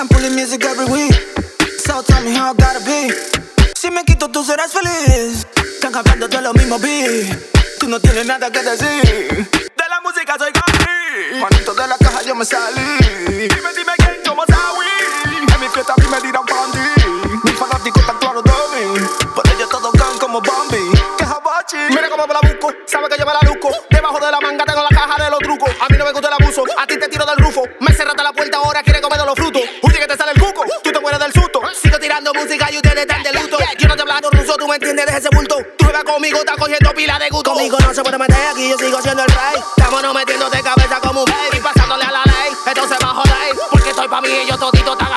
I'm pulling music every week. So tell me how I gotta be. Si me quito, tú serás feliz. Están hablando de lo mismo, B. Tú no tienes nada que decir. De la música soy Gandhi. Manito de la caja, yo me salí. Dime, dime quién, cómo sabes. En mi fiesta a mí me dirán panty. Mis fanáticos están claros de mí. Por ellos todos can como Bambi. Que jabachi. Mira cómo me la busco, sabe que yo me la luzco. Debajo de la manga tengo la caja de los trucos. A mí no me gusta el abuso, a ti te tiro del rufo. Me cerraste la puerta, ahora quiere comer de los frutos. Música y ustedes están de luto. Yo no te hablando ruso, tú me entiendes de ese bulto. Tú juegas conmigo, estás cogiendo pila de gusto. Conmigo no se puede meter aquí, yo sigo siendo el rey. Estamos no metiéndote cabeza como un baby, pasándole a la ley. Va a joder, porque estoy pa' mí y yo todito tan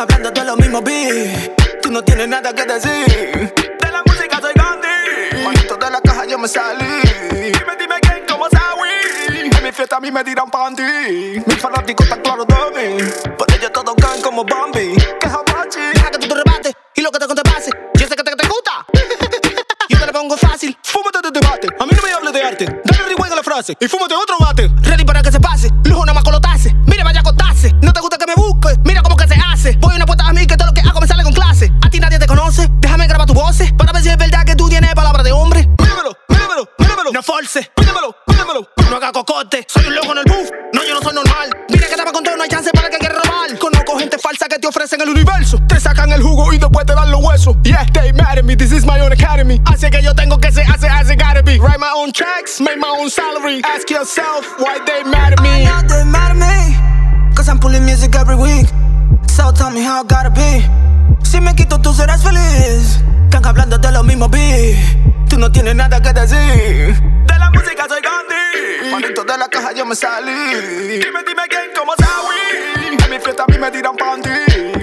hablando de lo mismo, B. Tú no tienes nada que decir. De la música soy Gandhi. Manito de la caja, yo me salí. Dime, dime quién, cómo sabes. En mi fiesta a mí me dirán panty. Mis fanáticos están claros de mí. Por ellos todos can como Bambi. Que jabachi. Deja que tú te rebates y lo que te conté pase. Yo sé que te, que te gusta. Yo te lo pongo fácil. Fúmate de debate. A mí no me hables de arte. Dale rewind a la frase y fúmate otro bate. Ready para que se pase. Lujo nada más con force. Míramelo, míramelo. No haga cocote. Soy un loco en el booth. No, yo no soy normal. Mira que estaba con todo, no hay chance para que quiera robar. Conozco gente falsa que te ofrecen el universo. Te sacan el jugo y después te dan los huesos. Yeah, they mad at me. This is my own academy. Así que yo tengo que ser hace, hace gotta be. Write my own checks, make my own salary. Ask yourself why they mad at me. Now they mad at me. Cause I'm pulling music every week. So tell me how I gotta be. Si me quito, tú serás feliz. Están hablando de lo mismo, B. Tú no tienes nada que decir. La música soy Gandhi. Manito de la caja, yo me salí. Dime, dime quién, cómo sabes. En mi fiesta a mí me tiran panty.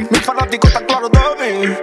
Mis fanáticos están claros de mí.